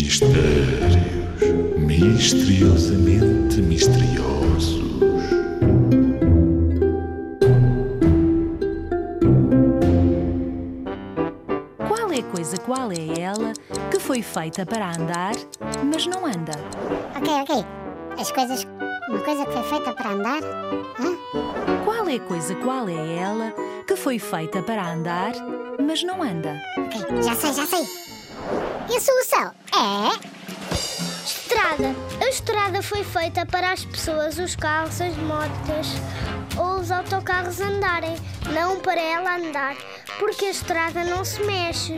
Mistérios misteriosamente misteriosos. Qual é a coisa, qual é ela que foi feita para andar, mas não anda? Ok, ok. As coisas. Uma coisa que foi feita para andar. Hã? Qual é a coisa, qual é ela que foi feita para andar, mas não anda? Ok, já sei, já sei. E a solução é. Estrada. A estrada foi feita para as pessoas, os carros, as motas ou os autocarros andarem, não para ela andar, porque a estrada não se mexe.